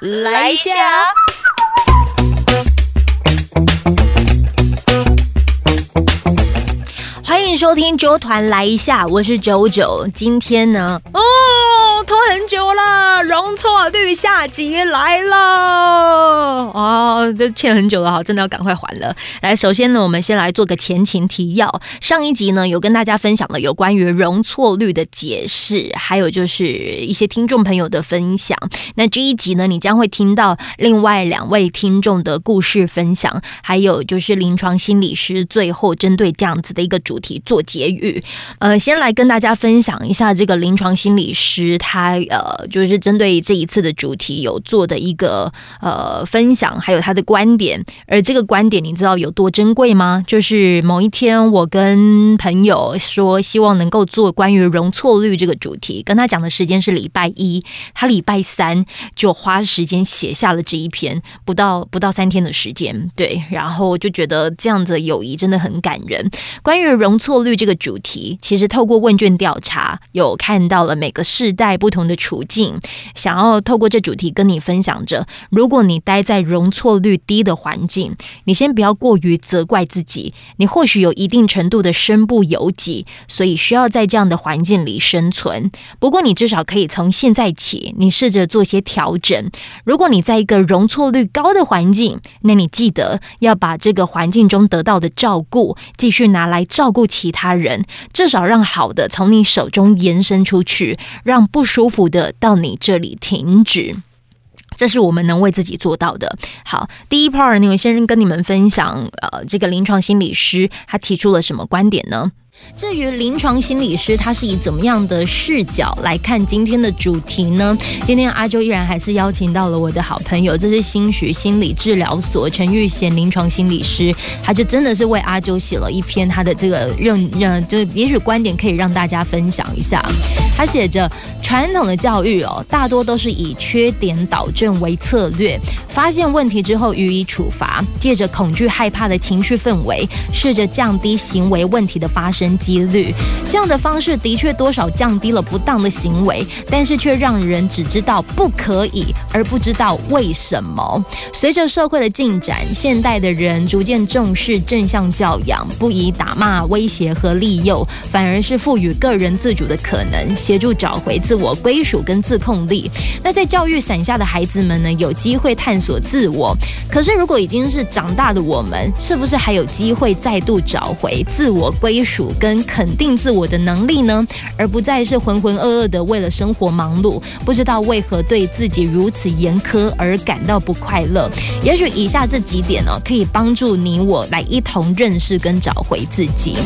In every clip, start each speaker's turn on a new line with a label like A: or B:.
A: 来一下。欢迎收听周团来一下，我是九九。今天呢，哦，拖很久了，容错率下集来了哦，这欠很久了哈，真的要赶快还了。来，首先呢，我们先来做个前情提要。上一集呢，有跟大家分享了有关于容错率的解释，还有就是一些听众朋友的分享。那这一集呢，你将会听到另外两位听众的故事分享，还有就是临床心理师最后针对这样子的一个主。题做结语，呃，先来跟大家分享一下这个临床心理师他呃，就是针对这一次的主题有做的一个呃分享，还有他的观点。而这个观点你知道有多珍贵吗？就是某一天我跟朋友说，希望能够做关于容错率这个主题，跟他讲的时间是礼拜一，他礼拜三就花时间写下了这一篇，不到不到三天的时间，对，然后就觉得这样子友谊真的很感人。关于容容错率这个主题，其实透过问卷调查，有看到了每个世代不同的处境。想要透过这主题跟你分享着，如果你待在容错率低的环境，你先不要过于责怪自己。你或许有一定程度的身不由己，所以需要在这样的环境里生存。不过，你至少可以从现在起，你试着做些调整。如果你在一个容错率高的环境，那你记得要把这个环境中得到的照顾，继续拿来照顾。其他人至少让好的从你手中延伸出去，让不舒舒服的到你这里停止，这是我们能为自己做到的。好，第一 part 那位先生跟你们分享，呃，这个临床心理师他提出了什么观点呢？至于临床心理师，他是以怎么样的视角来看今天的主题呢？今天阿周依然还是邀请到了我的好朋友，这是新许心理治疗所陈玉贤临床心理师，他就真的是为阿周写了一篇他的这个认认，就也许观点可以让大家分享一下。他写着：传统的教育哦，大多都是以缺点导正为策略，发现问题之后予以处罚，借着恐惧害怕的情绪氛围，试着降低行为问题的发生。几率这样的方式的确多少降低了不当的行为，但是却让人只知道不可以，而不知道为什么。随着社会的进展，现代的人逐渐重视正向教养，不以打骂、威胁和利诱，反而是赋予个人自主的可能，协助找回自我归属跟自控力。那在教育伞下的孩子们呢，有机会探索自我。可是如果已经是长大的我们，是不是还有机会再度找回自我归属？跟肯定自我的能力呢，而不再是浑浑噩噩的为了生活忙碌，不知道为何对自己如此严苛而感到不快乐。也许以下这几点呢，可以帮助你我来一同认识跟找回自己。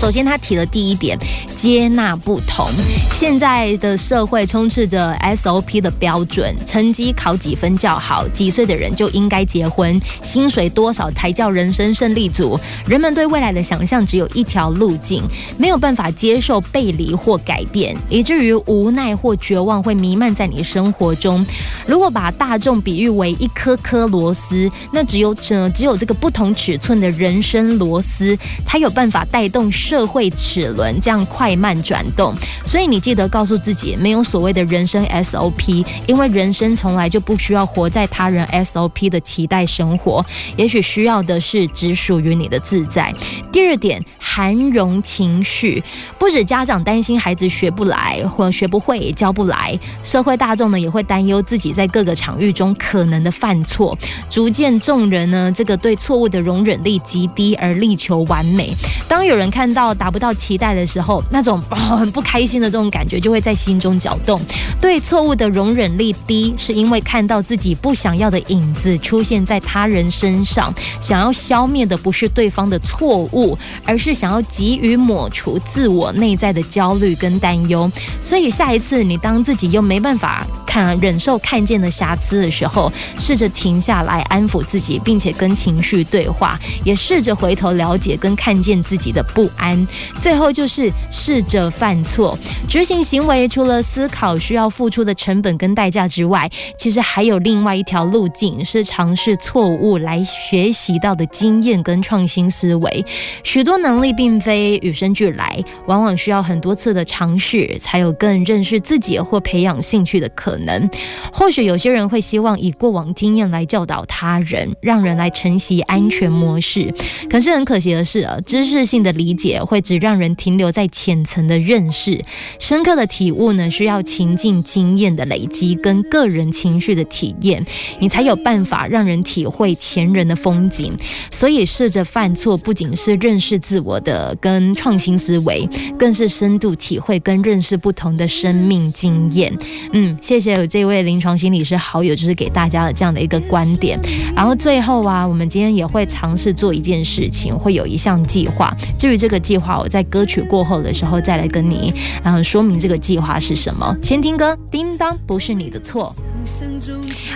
A: 首先，他提了第一点，接纳不同。现在的社会充斥着 SOP 的标准，成绩考几分较好，几岁的人就应该结婚，薪水多少才叫人生胜利组。人们对未来的想象只有一条路径，没有办法接受背离或改变，以至于无奈或绝望会弥漫在你生活中。如果把大众比喻为一颗颗螺丝，那只有这只有这个不同尺寸的人生螺丝，才有办法带动。社会齿轮这样快慢转动，所以你记得告诉自己，没有所谓的人生 SOP，因为人生从来就不需要活在他人 SOP 的期待生活，也许需要的是只属于你的自在。第二点，涵容情绪，不止家长担心孩子学不来或学不会教不来，社会大众呢也会担忧自己在各个场域中可能的犯错，逐渐众人呢这个对错误的容忍力极低而力求完美。当有人看到。到达不到期待的时候，那种哦很不开心的这种感觉就会在心中搅动。对错误的容忍力低，是因为看到自己不想要的影子出现在他人身上，想要消灭的不是对方的错误，而是想要急于抹除自我内在的焦虑跟担忧。所以下一次你当自己又没办法看忍受看见的瑕疵的时候，试着停下来安抚自己，并且跟情绪对话，也试着回头了解跟看见自己的不安。最后就是试着犯错，执行行为除了思考需要付出的成本跟代价之外，其实还有另外一条路径是尝试错误来学习到的经验跟创新思维。许多能力并非与生俱来，往往需要很多次的尝试，才有更认识自己或培养兴趣的可能。或许有些人会希望以过往经验来教导他人，让人来承袭安全模式。可是很可惜的是啊，知识性的理解也会只让人停留在浅层的认识，深刻的体悟呢，需要情境经验的累积跟个人情绪的体验，你才有办法让人体会前人的风景。所以试着犯错，不仅是认识自我的跟创新思维，更是深度体会跟认识不同的生命经验。嗯，谢谢有这位临床心理师好友，就是给大家的这样的一个观点。然后最后啊，我们今天也会尝试做一件事情，会有一项计划。至于这个计划，我在歌曲过后的时候再来跟你，然后说明这个计划是什么。先听歌，叮当不是你的错。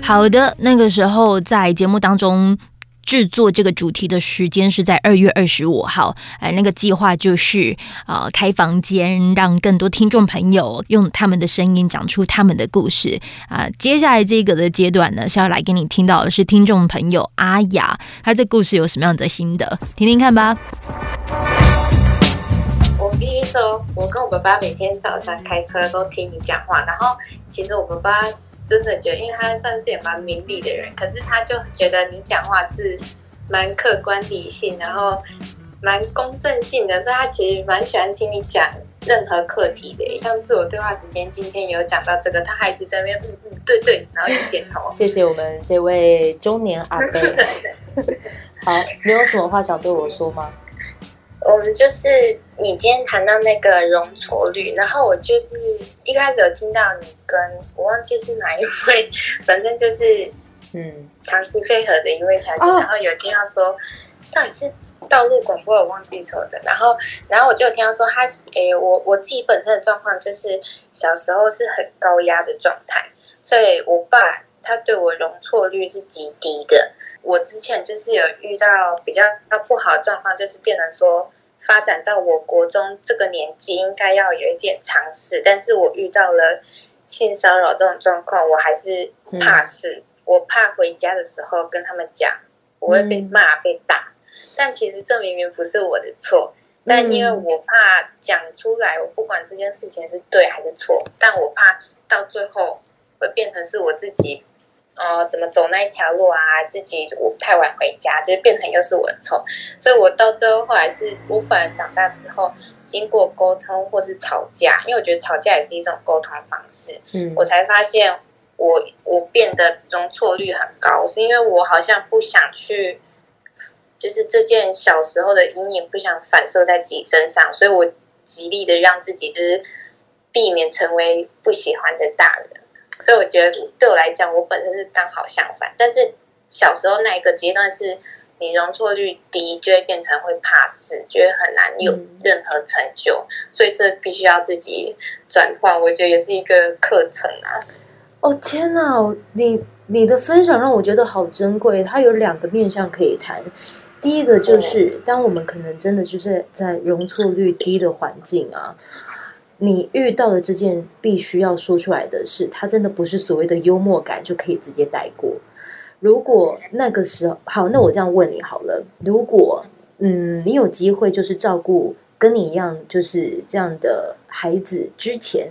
A: 好的，那个时候在节目当中。制作这个主题的时间是在二月二十五号，哎，那个计划就是呃开房间，让更多听众朋友用他们的声音讲出他们的故事啊。接下来这个的阶段呢，是要来给你听到的是听众朋友阿雅，他这故事有什么样的心得，听听看吧。
B: 我必须说，我跟我爸爸每天早上开车都听你讲话，然后其实我爸爸。真的觉得，因为他算是也蛮明理的人，可是他就觉得你讲话是蛮客观理性，然后蛮公正性的，所以他其实蛮喜欢听你讲任何课题的。像自我对话时间，今天有讲到这个，他还一直在那边嗯嗯对对，然后一点头。
C: 谢谢我们这位中年阿伯。好，你有什么话想对我说吗？
B: 我们就是你今天谈到那个容错率，然后我就是一开始有听到你跟我忘记是哪一位，反正就是嗯长期配合的一位小姐，然后有听到说到底是道路广播，我忘记说的，然后然后我就听到说他是诶，我我自己本身的状况就是小时候是很高压的状态，所以我爸他对我容错率是极低的。我之前就是有遇到比较不好的状况，就是变成说。发展到我国中这个年纪，应该要有一点尝试，但是我遇到了性骚扰这种状况，我还是怕事。我怕回家的时候跟他们讲，我会被骂被打。但其实这明明不是我的错，但因为我怕讲出来，我不管这件事情是对还是错，但我怕到最后会变成是我自己。呃，怎么走那一条路啊？自己我太晚回家，就是变成又是我的错，所以我到最后后来是，无法长大之后，经过沟通或是吵架，因为我觉得吵架也是一种沟通方式，嗯，我才发现我我变得容错率很高，是因为我好像不想去，就是这件小时候的阴影不想反射在自己身上，所以我极力的让自己就是避免成为不喜欢的大人。所以我觉得对我来讲，我本身是刚好相反。但是小时候那一个阶段，是你容错率低，就会变成会怕事，觉得很难有任何成就。所以这必须要自己转换，我觉得也是一个课程啊。
C: 哦天哪，你你的分享让我觉得好珍贵。它有两个面向可以谈。第一个就是，当我们可能真的就是在容错率低的环境啊。你遇到的这件必须要说出来的事，它真的不是所谓的幽默感就可以直接带过。如果那个时候好，那我这样问你好了，如果嗯，你有机会就是照顾跟你一样就是这样的孩子之前，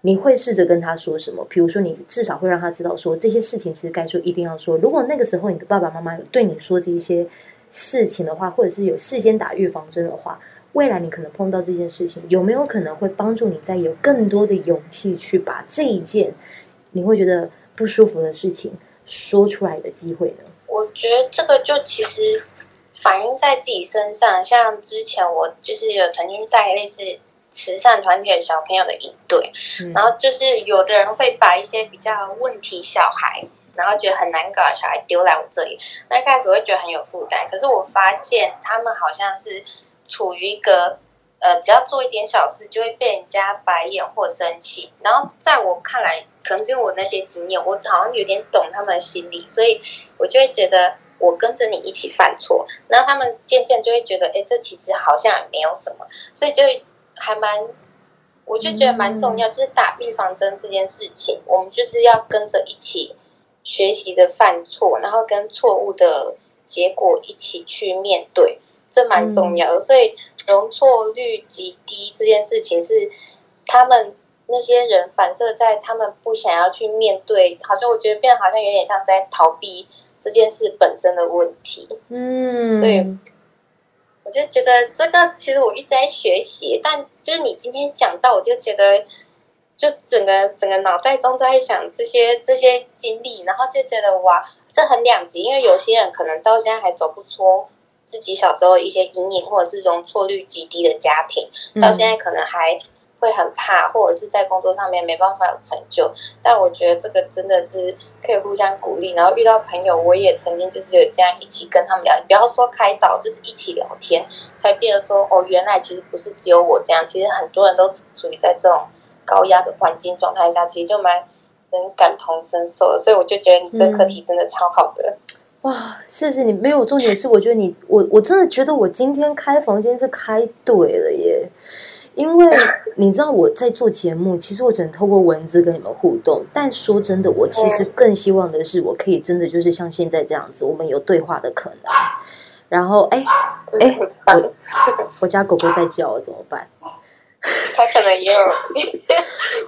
C: 你会试着跟他说什么？比如说，你至少会让他知道说这些事情其实该说一定要说。如果那个时候你的爸爸妈妈有对你说这些事情的话，或者是有事先打预防针的话。未来你可能碰到这件事情，有没有可能会帮助你再有更多的勇气去把这一件你会觉得不舒服的事情说出来的机会呢？
B: 我觉得这个就其实反映在自己身上，像之前我就是有曾经带类似慈善团体的小朋友的一对，然后就是有的人会把一些比较问题小孩，然后觉得很难搞的小孩丢来我这里，那一开始我会觉得很有负担，可是我发现他们好像是。处于一个呃，只要做一点小事就会被人家白眼或生气，然后在我看来，可能是因为我那些经验，我好像有点懂他们的心理，所以我就会觉得我跟着你一起犯错，然后他们渐渐就会觉得，哎，这其实好像也没有什么，所以就还蛮，我就觉得蛮重要，就是打预防针这件事情，我们就是要跟着一起学习的犯错，然后跟错误的结果一起去面对，这蛮重要的。所以容错率极低这件事情是他们。那些人反射在他们不想要去面对，好像我觉得变得好像有点像是在逃避这件事本身的问题。嗯，所以我就觉得这个其实我一直在学习，但就是你今天讲到，我就觉得就整个整个脑袋中都在想这些这些经历，然后就觉得哇，这很两极，因为有些人可能到现在还走不出自己小时候一些阴影，或者是容错率极低的家庭，到现在可能还。会很怕，或者是在工作上面没办法有成就，但我觉得这个真的是可以互相鼓励。然后遇到朋友，我也曾经就是有这样一起跟他们聊，不要说开导，就是一起聊天，才变得说哦，原来其实不是只有我这样，其实很多人都处于在这种高压的环境状态下，其实就蛮能感同身受的。所以我就觉得你这课题真的超好的。
C: 哇，谢谢你。没有重点是，我觉得你我我真的觉得我今天开房间是开对了耶。因为 你知道我在做节目，其实我只能透过文字跟你们互动。但说真的，我其实更希望的是，我可以真的就是像现在这样子，我们有对话的可能。然后，哎哎，我我家狗狗在叫，怎么办？
B: 它可能也有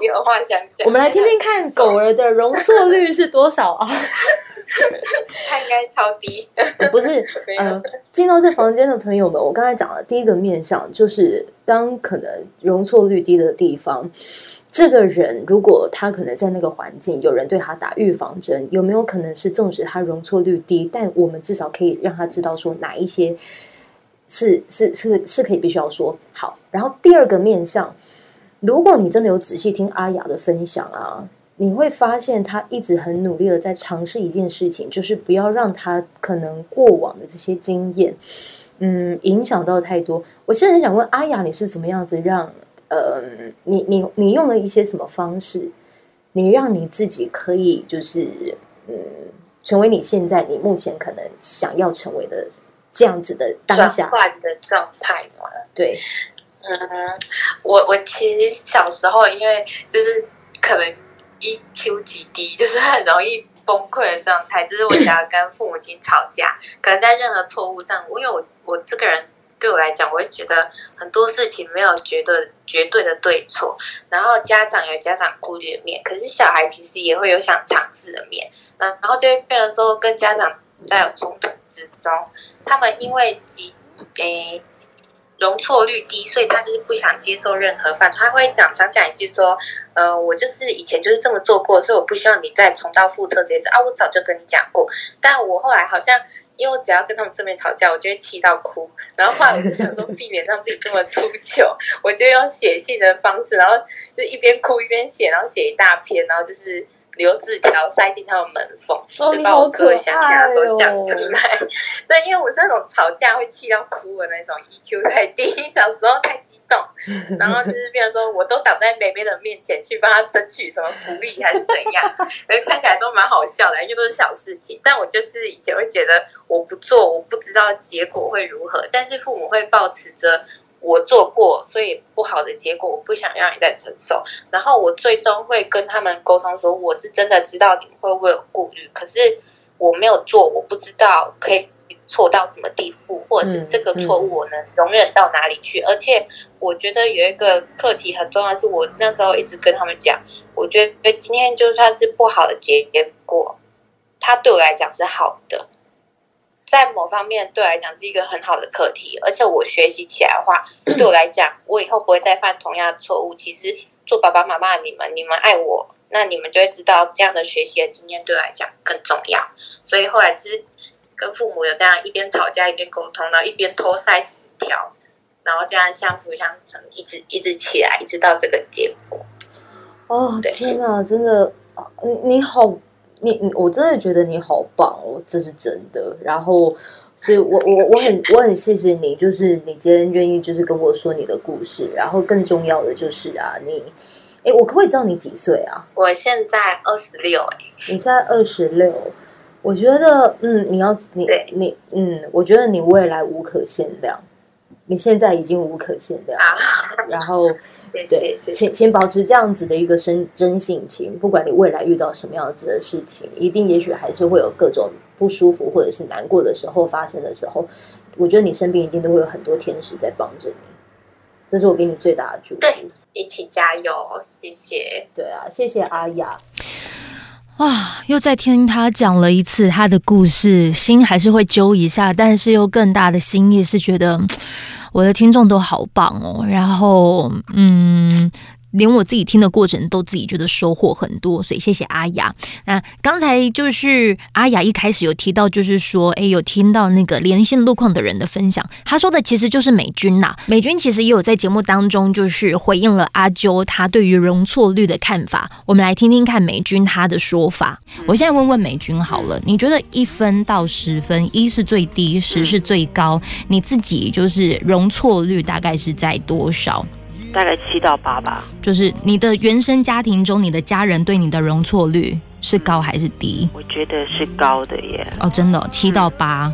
B: 也 有话想讲。
C: 我们来听听看，狗儿的容错率是多少啊？
B: 它应该超低。
C: 不是，嗯，进到这房间的朋友们，我刚才讲了第一个面向，就是当可能容错率低的地方，这个人如果他可能在那个环境，有人对他打预防针，有没有可能是纵使他容错率低，但我们至少可以让他知道说哪一些是是是是可以必须要说好。然后第二个面向，如果你真的有仔细听阿雅的分享啊。你会发现他一直很努力的在尝试一件事情，就是不要让他可能过往的这些经验，嗯，影响到太多。我现在想问阿雅，你是怎么样子让呃，你你你用了一些什么方式，你让你自己可以就是嗯，成为你现在你目前可能想要成为的这样子的当下
B: 的状态吗？
C: 对，
B: 嗯，我我其实小时候因为就是可能。EQ 极低，就是很容易崩溃的状态。就是我只要跟父母亲吵架，可能在任何错误上，因为我我这个人对我来讲，我会觉得很多事情没有绝对绝对的对错。然后家长有家长顾虑的面，可是小孩其实也会有想尝试的面。嗯，然后就会变成说跟家长在有冲突之中，他们因为极诶。容错率低，所以他就是不想接受任何犯错。他会讲常讲一句说：“呃，我就是以前就是这么做过，所以我不希望你再重蹈覆辙这件事啊。”我早就跟你讲过，但我后来好像因为我只要跟他们正面吵架，我就会气到哭。然后后来我就想说，避免让自己这么出糗，我就用写信的方式，然后就一边哭一边写，然后写一大篇，然后就是。留字条塞进他的门缝，就把我所有想法都讲出来。对，因为我是那种吵架会气到哭的那种，EQ 太低，小时候太激动，然后就是变成说我都挡在妹妹的面前去帮她争取什么福利还是怎样，看起来都蛮好笑的，因为都是小事情。但我就是以前会觉得我不做，我不知道结果会如何，但是父母会保持着。我做过，所以不好的结果我不想让你再承受。然后我最终会跟他们沟通说，我是真的知道你们会不会有顾虑，可是我没有做，我不知道可以错到什么地步，或者是这个错误我能容忍到哪里去。而且我觉得有一个课题很重要，是我那时候一直跟他们讲，我觉得今天就算是不好的结果，它对我来讲是好的。在某方面对我来讲是一个很好的课题，而且我学习起来的话，对我来讲，我以后不会再犯同样的错误。其实做爸爸妈妈的你们，你们爱我，那你们就会知道这样的学习的经验对我来讲更重要。所以后来是跟父母有这样一边吵架一边沟通，然后一边偷塞纸条，然后这样相辅相成，一直一直起来，一直到这个结果。
C: 哦，天哪，真的，你你好。你你我真的觉得你好棒哦，这是真的。然后，所以我我我很我很谢谢你，就是你今天愿意就是跟我说你的故事。然后更重要的就是啊，你哎，我可不可以知道你几岁啊？
B: 我现在二十六，哎，
C: 你现在二十六，我觉得，嗯，你要你你嗯，我觉得你未来无可限量，你现在已经无可限量，
B: 啊，
C: 然后
B: 谢
C: 对，
B: 谢谢谢。
C: 请请保持这样子的一个真真性情，不管你未来遇到什么样子的事情，一定也许还是会有各种不舒服或者是难过的时候发生的时候，我觉得你身边一定都会有很多天使在帮着你，这是我给你最大的祝福。
B: 对一起加油，谢谢。
C: 对啊，谢谢阿雅。
A: 哇，又再听他讲了一次他的故事，心还是会揪一下，但是又更大的心意是觉得我的听众都好棒哦。然后，嗯。连我自己听的过程都自己觉得收获很多，所以谢谢阿雅。那刚才就是阿雅一开始有提到，就是说，哎，有听到那个连线路况的人的分享，他说的其实就是美军呐。美军其实也有在节目当中就是回应了阿啾他对于容错率的看法。我们来听听看美军他的说法。我现在问问美军好了，你觉得一分到十分，一是最低，十是最高，你自己就是容错率大概是在多少？
D: 大概七到八吧。
A: 就是你的原生家庭中，你的家人对你的容错率是高还是低？
D: 我觉得是高的耶。
A: 哦，真的七到八，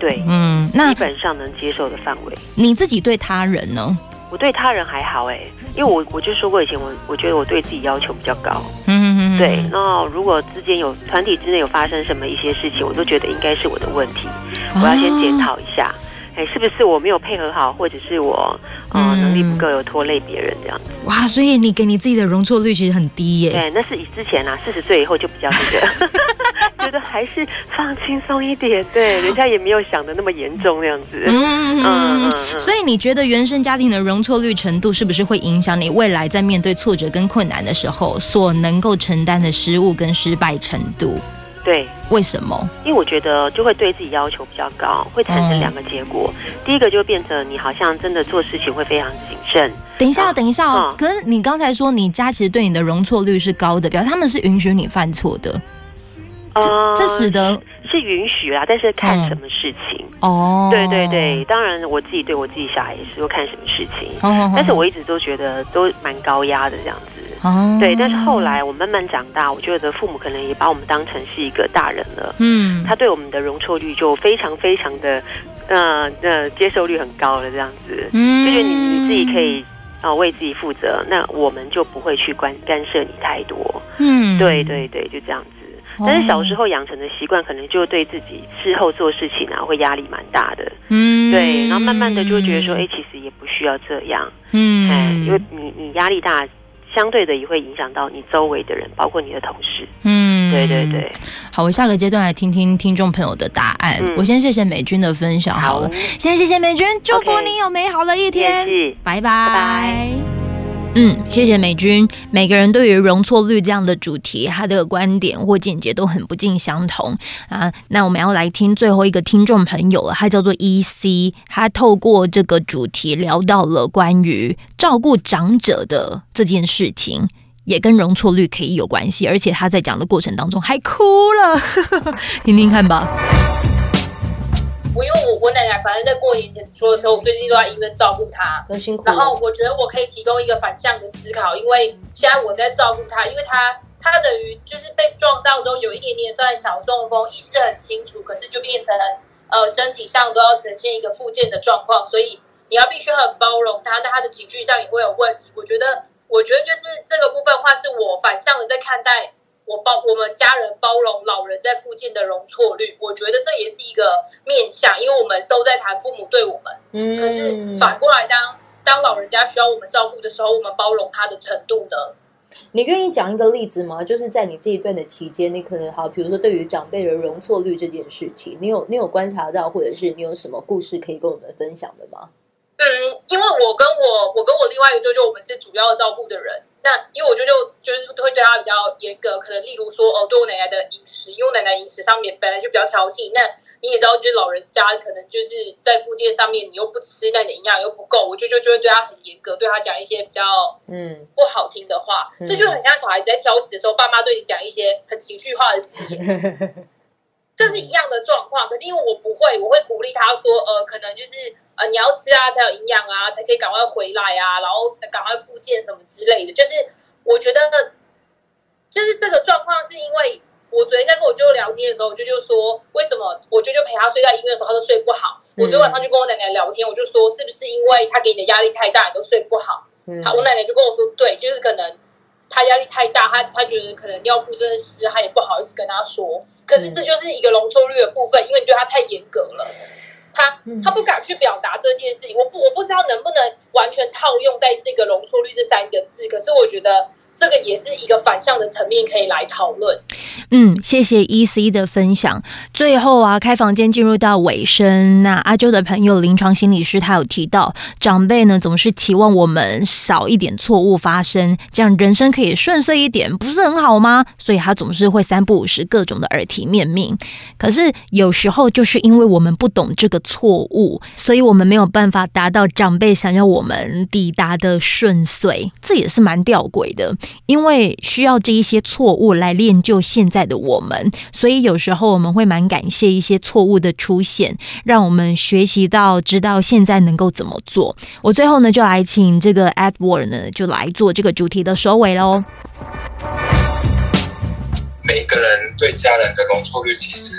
D: 对，
A: 嗯，那
D: 基本上能接受的范围。
A: 你自己对他人呢？
D: 我对他人还好哎，因为我我就说过以前我我觉得我对自己要求比较高。
A: 嗯
D: 对，那如果之间有团体之内有发生什么一些事情，我都觉得应该是我的问题，我要先检讨一下。哎，是不是我没有配合好，或者是我呃
A: 嗯
D: 能力不够，有拖累别人这样子？
A: 哇，所以你给你自己的容错率其实很低耶。
D: 对，那是以之前啊，四十岁以后就比较那个，觉得还是放轻松一点。对，人家也没有想的那么严重那样子。
A: 嗯
D: 嗯
A: 嗯所以你觉得原生家庭的容错率程度是不是会影响你未来在面对挫折跟困难的时候所能够承担的失误跟失败程度？
D: 对，
A: 为什么？
D: 因为我觉得就会对自己要求比较高，会产生两个结果。第一个就变成你好像真的做事情会非常谨慎。
A: 等一下等一下哦。
D: 嗯
A: 可是你刚才说你家其实对你的容错率是高的，表示他们是允许你犯错的，
D: 呃
A: 这使得
D: 是允许啦，但是看什么事情。
A: 哦，
D: 对对对，当然我自己对我自己小孩也是说看什么事情。
A: 哦，
D: 但是我一直都觉得都蛮高压的这样子。
A: 哦。
D: 对，但是后来我慢慢长大，我觉得父母可能也把我们当成是一个大人了，
A: 嗯，
D: 他对我们的容错率就非常非常的，呃呃，接受率很高了，这样子，
A: 嗯
D: 就觉得你你自己可以啊、呃为自己负责，那我们就不会去干干涉你太多。
A: 嗯。
D: 对对对，就这样子。但是小时候养成的习惯，可能就对自己事后做事情啊，会压力蛮大的。
A: 嗯。
D: 对，然后慢慢的就会觉得说，哎，其实也不需要这样。
A: 嗯。
D: 哎，因为你你压力大，相对的也会影响到你周围的人，包括你的同事。
A: 嗯。
D: 对对对，
A: 好，我下个阶段来听听听众朋友的答案。
D: 嗯。
A: 我先谢谢美君的分享好了，先谢谢美君，祝福你有美好的一天。拜拜嗯，谢谢美君。每个人对于容错率这样的主题，他的观点或见解都很不尽相同啊。那我们要来听最后一个听众朋友了，他叫做 E C，他透过这个主题聊到了关于照顾长者的这件事情。也跟容错率可以有关系，而且他在讲的过程当中还哭了，听听看吧。
E: 我因为我我奶奶反正在过年前说的时候，我最近都在医院照顾她。
C: 很辛苦。
E: 然后我觉得我可以提供一个反向的思考，因为现在我在照顾她，因为她她等于就是被撞到之后有一点点算小中风，意识很清楚，可是就变成呃身体上都要呈现一个复健的状况，所以你要必须很包容她，但她的情绪上也会有问题。我觉得我觉得就是这个部分的话，是我反向的在看待。我包我们家人包容老人在附近的容错率，我觉得这也是一个面向，因为我们都在谈父母对我们，
C: 嗯
E: 可是反过来当当老人家需要我们照顾的时候，我们包容他的程度呢？
C: 你愿意讲一个例子吗？就是在你这一段的期间，你可能好，比如说对于长辈的容错率这件事情，你有你有观察到，或者是你有什么故事可以跟我们分享的吗？
E: 嗯，因为我跟我我跟我另外一个舅舅，我们是主要照顾的人。那因为我舅舅就是会较严格，可能例如说哦，对我奶奶的饮食，因为我奶奶饮食上面本来就比较挑剔。那你也知道，就是老人家可能就是在附件上面，你又不吃，那你的营养又不够，我舅舅就会对他很严格，对他讲一些比较
C: 嗯，
E: 不好听的话，
C: 嗯
E: 这就很像小孩子在挑食的时候，爸妈对你讲一些很情绪化的字眼。这是一样的状况。可是因为我不会，我会鼓励他说，呃，可能就是呃你要吃啊，才有营养啊，才可以赶快回来啊，然后赶快复健什么之类的。就是我觉得，就是这个状况是因为我我昨天在跟我舅舅聊天的时候，我舅舅说，为什么我舅舅陪他睡在医院的时候，他都睡不好。我昨天晚上就跟我奶奶聊天，我就说，是不是因为他给你的压力太大，你都睡不好？好，我奶奶就跟我说，对，就是可能他压力太大，他他觉得可能尿布真的湿，他也不好意思跟他说。可是这就是一个容错率的部分，因为你对他太严格了，他他不敢去表达这件事情。我不我不知道能不能完全套用在这个容错率这三个字，可是我觉得。这个也是一个反向的层面可以来讨论。
A: 嗯，谢谢 E C 的分享。最后啊，开房间进入到尾声，那阿周的朋友临床心理师他有提到，长辈呢总是期望我们少一点错误发生，这样人生可以顺遂一点，不是很好吗？所以他总是会三不五时各种的耳提面命。可是有时候就是因为我们不懂这个错误，所以我们没有办法达到长辈想要我们抵达的顺遂，这也是蛮吊诡的。因为需要这一些错误来练就现在的我们，所以有时候我们会蛮感谢一些错误的出现，让我们学习到知道现在能够怎么做。我最后呢，就来请这个 Edward 呢，就来做这个主题的收尾喽。
F: 每个人对家人的容错率其实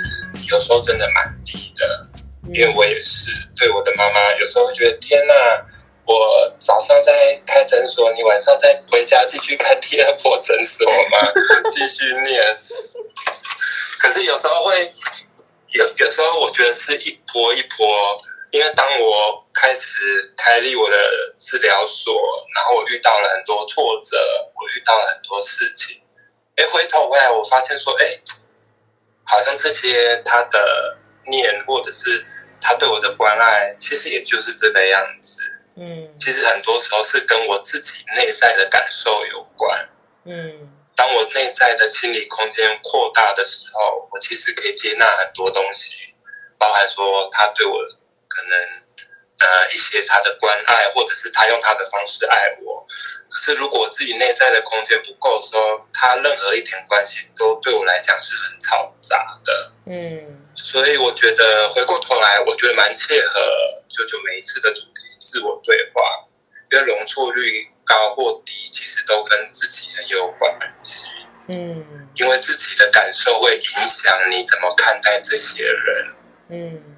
F: 有时候真的蛮低的，因为我也是对我的妈妈，有时候会觉得天哪。我早上在开诊所，你晚上再回家继续开第二波诊所吗？继续念。可是有时候会有，有时候我觉得是一波一波，因为当我开始开立我的治疗所，然后我遇到了很多挫折，我遇到了很多事情。哎，回头回来，我发现说，哎，好像这些他的念，或者是他对我的关爱，其实也就是这个样子。嗯，其实很多时候是跟我自己内在的感受有关。嗯，当我内在的心理空间扩大的时候，我其实可以接纳很多东西，包含说他对我可能呃一些他的关爱，或者是他用他的方式爱我。可是如果自己内在的空间不够的时候，他任何一点关系都对我来讲是很嘈杂的。嗯，所以我觉得回过头来，我觉得蛮切合舅舅每一次的主题。自我对话，因为容错率高或低，其实都跟自己很有关系。嗯，因为自己的感受会影响你怎么看待这些人。嗯，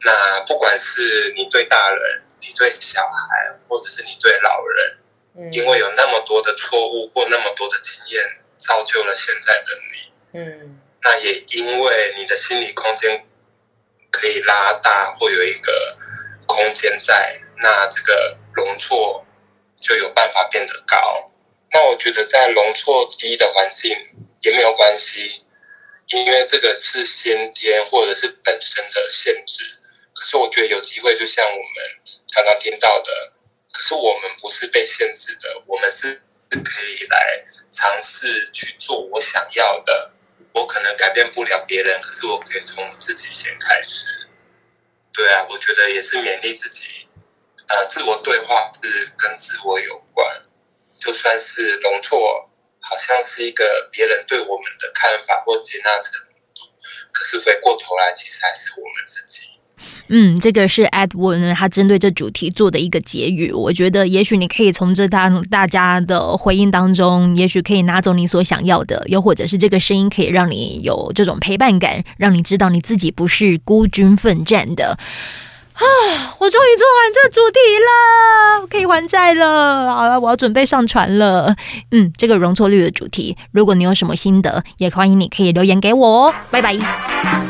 F: 那不管是你对大人、你对小孩，或者是你对老人，嗯，因为有那么多的错误或那么多的经验，造就了现在的你。嗯，那也因为你的心理空间可以拉大，会有一个空间在。那这个容错就有办法变得高。那我觉得在容错低的环境也没有关系，因为这个是先天或者是本身的限制。可是我觉得有机会，就像我们刚刚听到的，可是我们不是被限制的，我们是可以来尝试去做我想要的。我可能改变不了别人，可是我可以从自己先开始。对啊，我觉得也是勉励自己。呃，自我对话是跟自我有关，就算是容错，好像是一个别人对我们的看法或接纳程度，可是回过头来，其实还是我们自己。
A: 嗯，这个是 Edward 呢，他针对这主题做的一个结语。我觉得，也许你可以从这大大家的回应当中，也许可以拿走你所想要的，又或者是这个声音可以让你有这种陪伴感，让你知道你自己不是孤军奋战的。啊！我终于做完这主题了，可以还债了。好了，我要准备上传了。嗯，这个容错率的主题，如果你有什么心得，也欢迎你可以留言给我哦。拜拜。